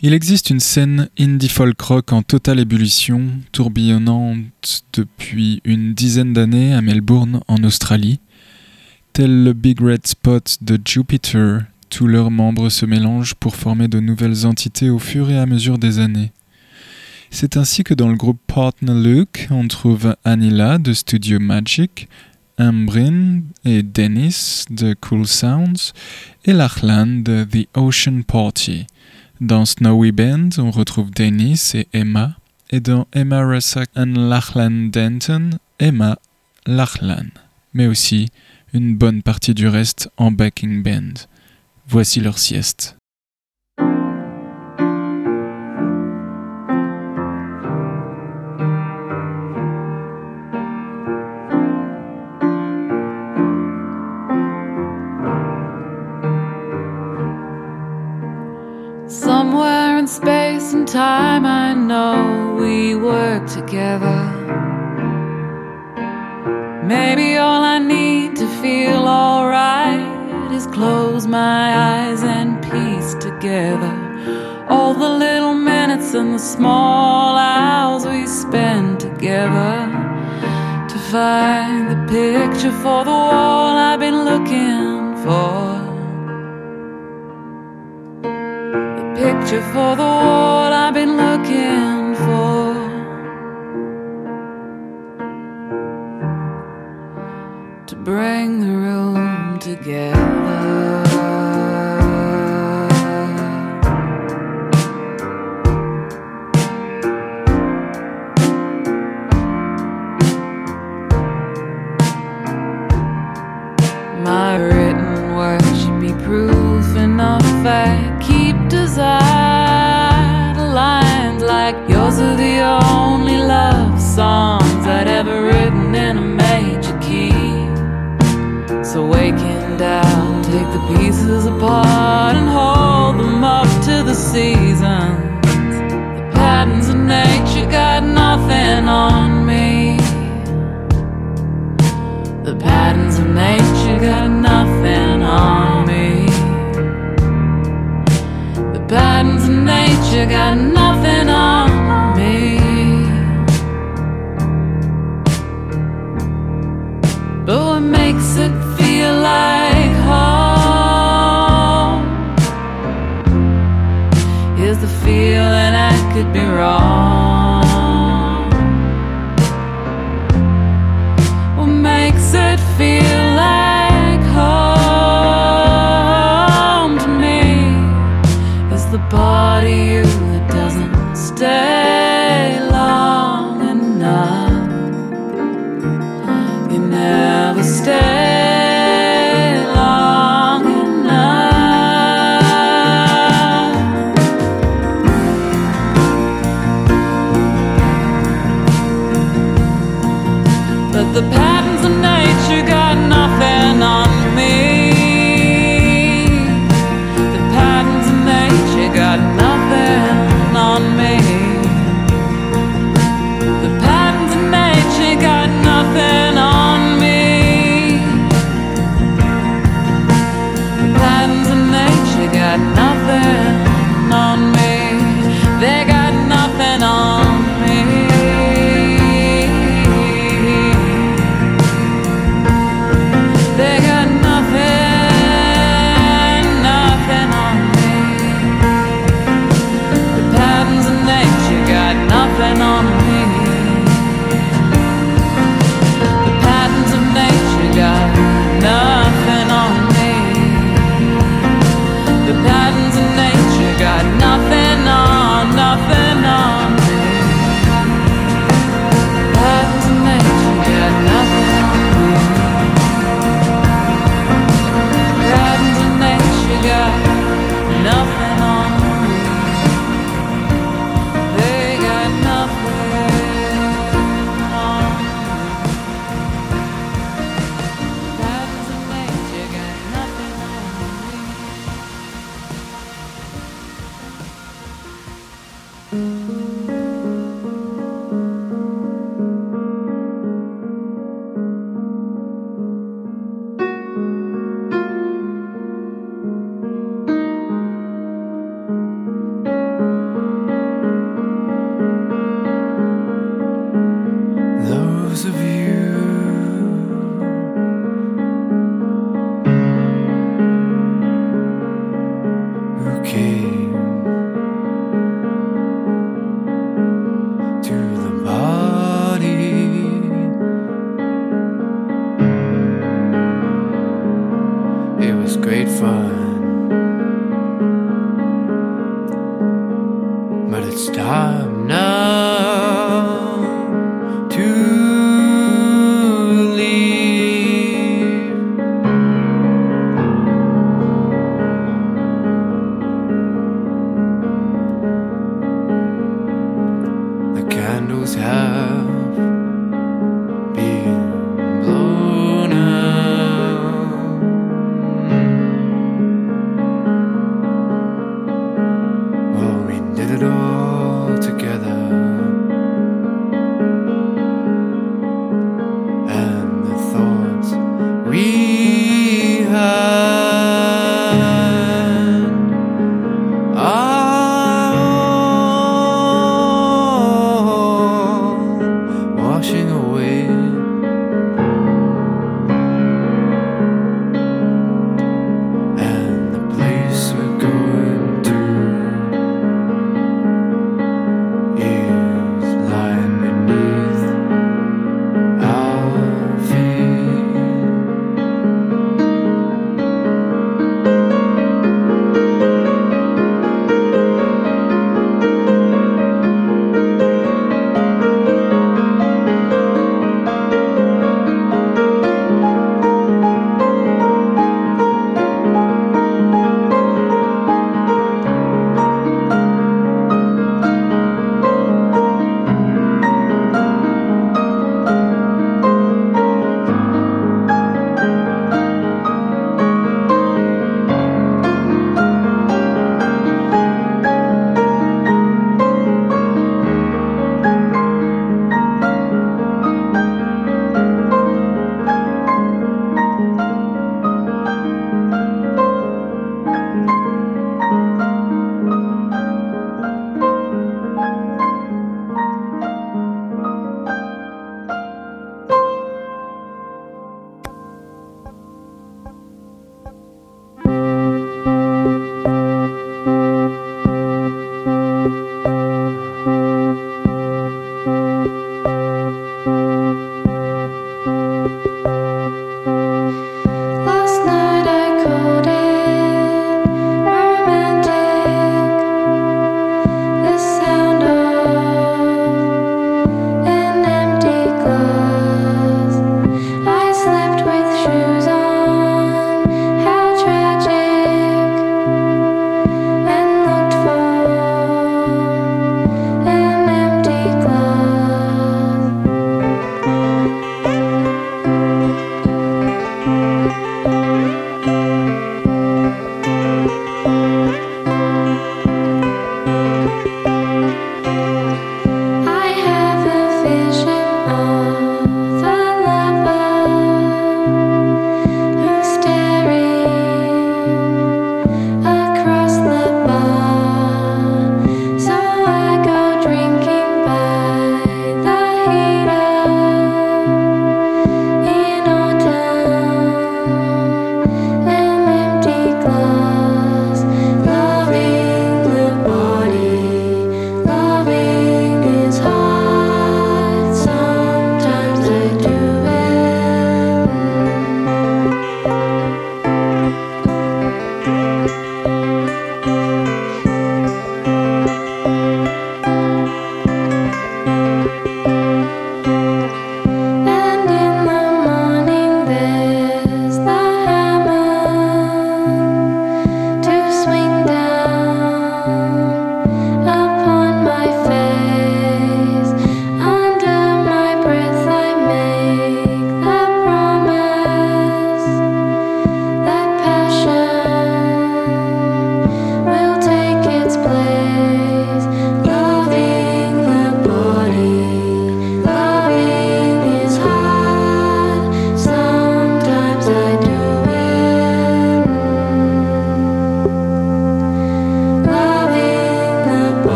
Il existe une scène indie folk rock en totale ébullition, tourbillonnante depuis une dizaine d'années à Melbourne, en Australie. Tel le Big Red Spot de Jupiter, tous leurs membres se mélangent pour former de nouvelles entités au fur et à mesure des années. C'est ainsi que dans le groupe Partner Luke, on trouve Anila de Studio Magic, Ambrin et Dennis de Cool Sounds et Lachlan de The Ocean Party. Dans Snowy Band, on retrouve Dennis et Emma, et dans Emma Russack and Lachlan Denton, Emma Lachlan, mais aussi une bonne partie du reste en backing band. Voici leur sieste. Space and time, I know we work together. Maybe all I need to feel alright is close my eyes and piece together all the little minutes and the small hours we spend together to find the picture for the wall I've been looking for. Picture for the wall I've been looking for. To bring the room together. The patterns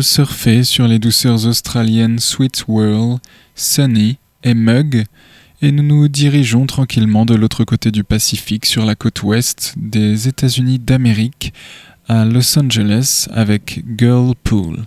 Surfer sur les douceurs australiennes Sweet Whirl, Sunny et Mug, et nous nous dirigeons tranquillement de l'autre côté du Pacifique sur la côte ouest des États-Unis d'Amérique à Los Angeles avec Girl Pool.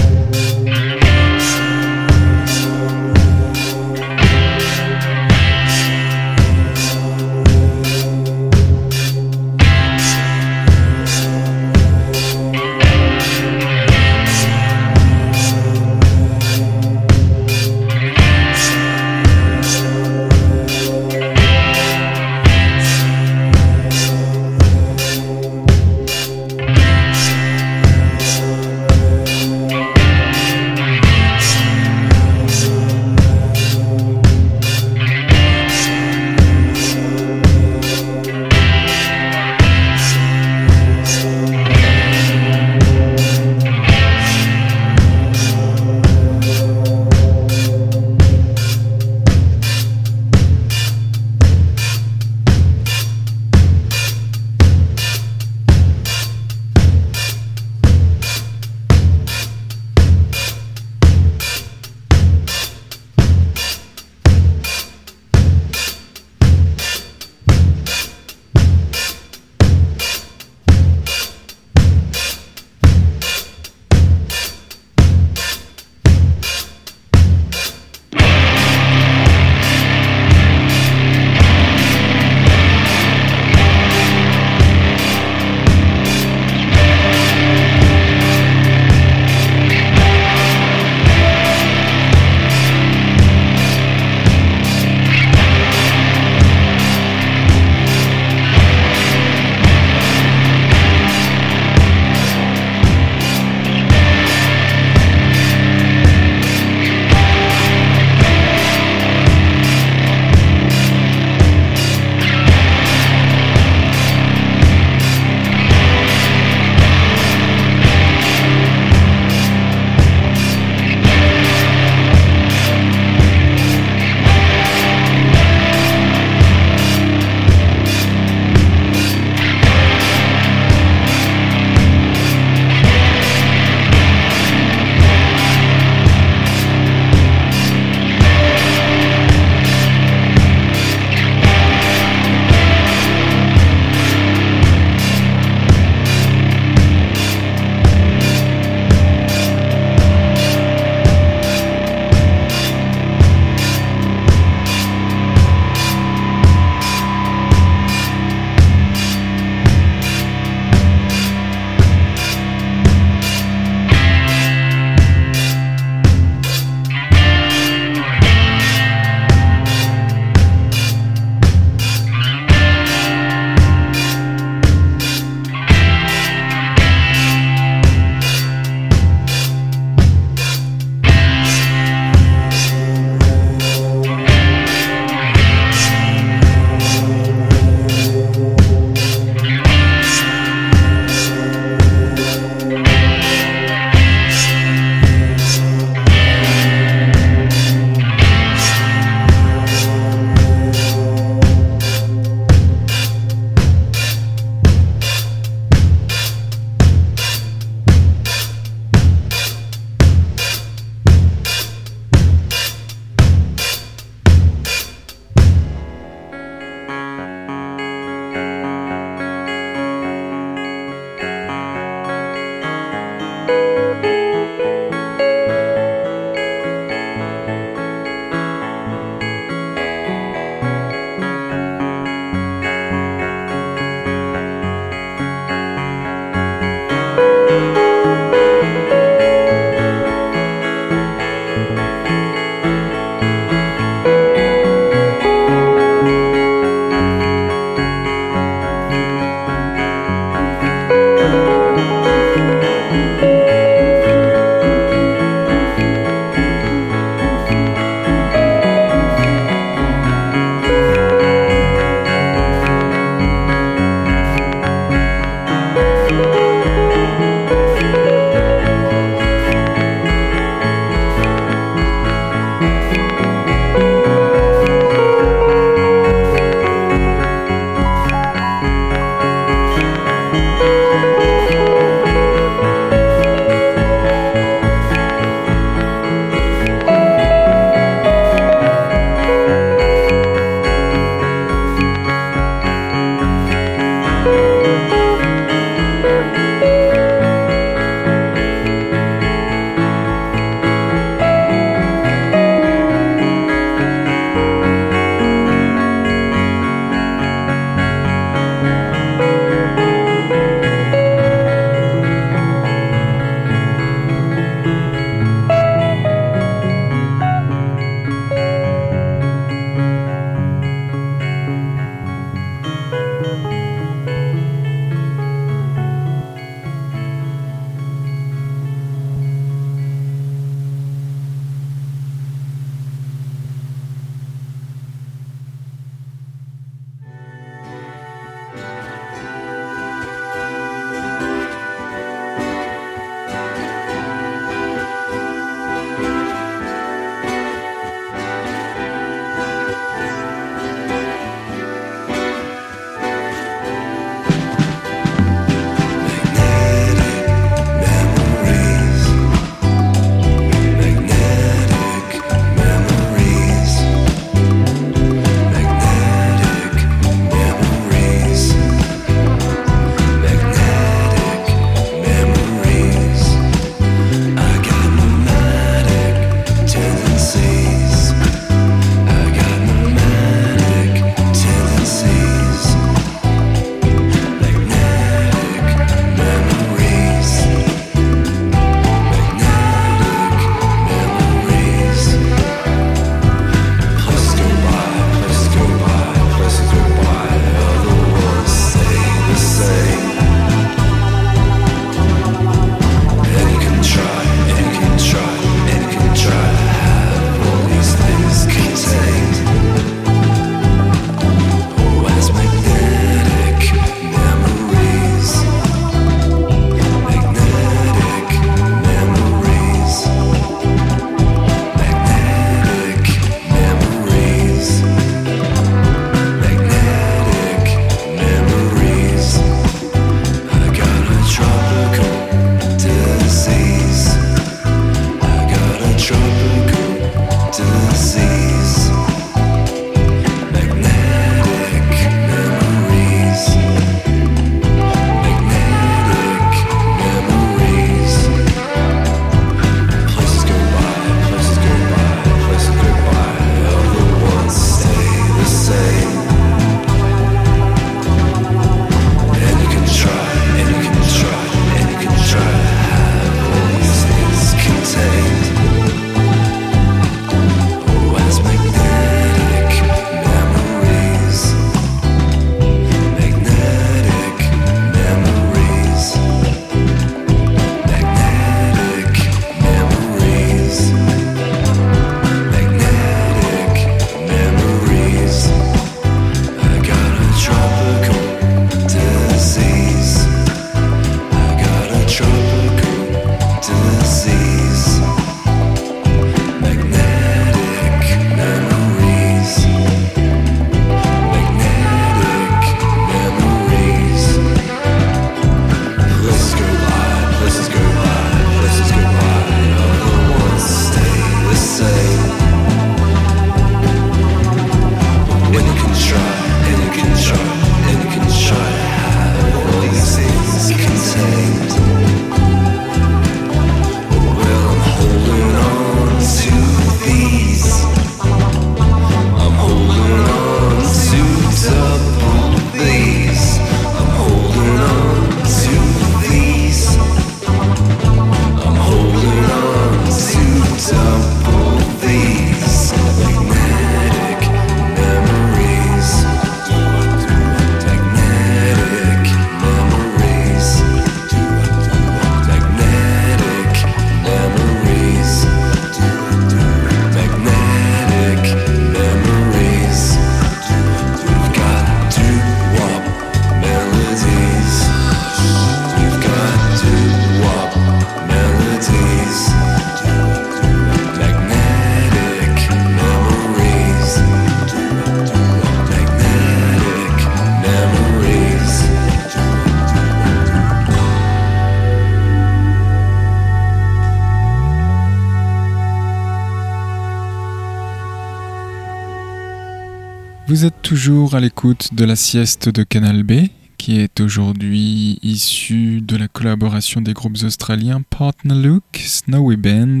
Vous êtes toujours à l'écoute de la sieste de Canal B, qui est aujourd'hui issue de la collaboration des groupes australiens Partner Luke, Snowy Band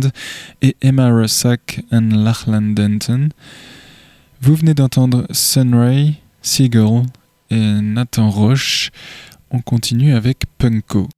et Emma Russack and Lachlan Denton. Vous venez d'entendre Sunray, Seagull et Nathan Roche. On continue avec Punko.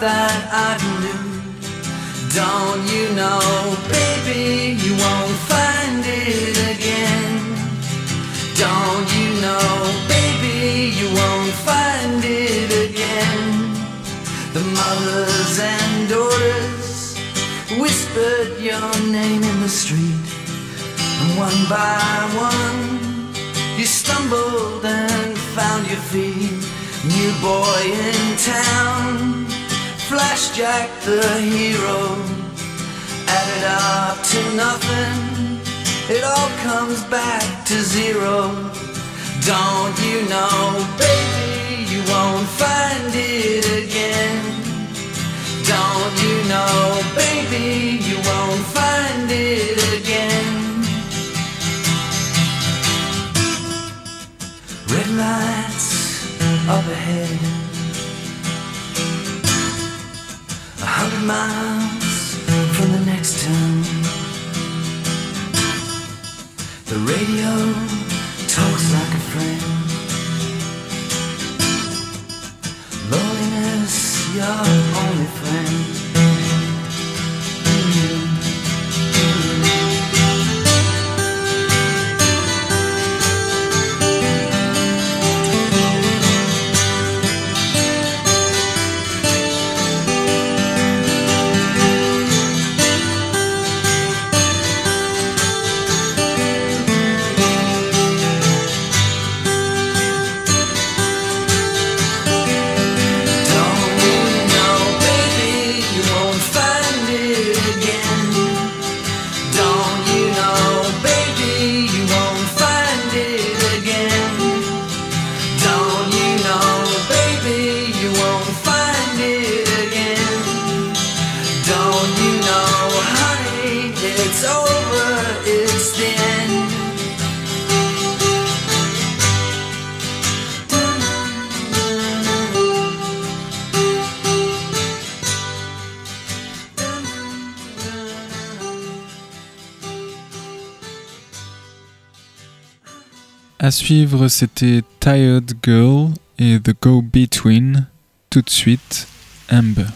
that I knew. Don't you know, baby, you won't find it again. Don't you know, baby, you won't find it again. The mothers and daughters whispered your name in the street, and one by one you stumbled and found your feet. New boy in town. Flash Jack the hero added up to nothing. It all comes back to zero. Don't you know, baby, you won't find it again. Don't you know, baby, you won't find it again. Red lights up ahead. hundred miles from the next town. The radio talks like a friend. Loneliness, your only friend. suivre, c'était Tired Girl et The Go Between. Tout de suite, Amber.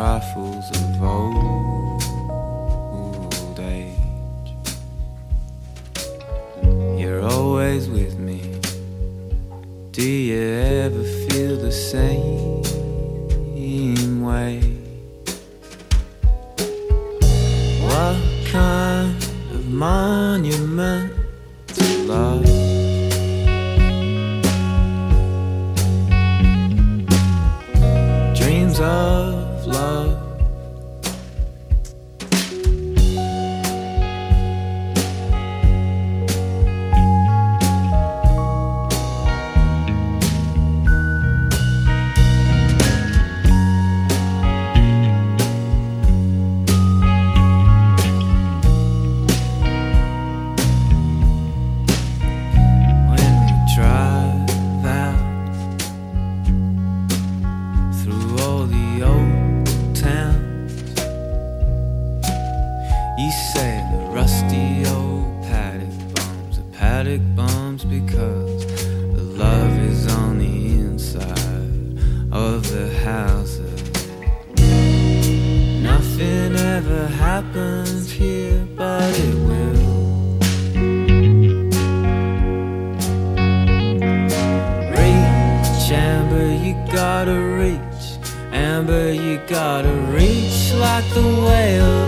trifles of old. of the houses. Nothing ever happens here, but it will. Reach, Amber, you gotta reach. Amber, you gotta reach like the whale.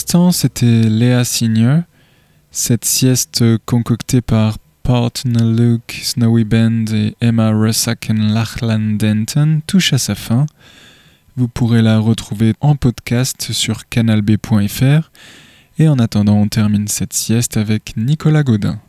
L'instant, c'était Léa Senior. Cette sieste concoctée par Partner Luke, Snowy Band et Emma Russaken Lachlan Denton touche à sa fin. Vous pourrez la retrouver en podcast sur canalb.fr. Et en attendant, on termine cette sieste avec Nicolas Godin.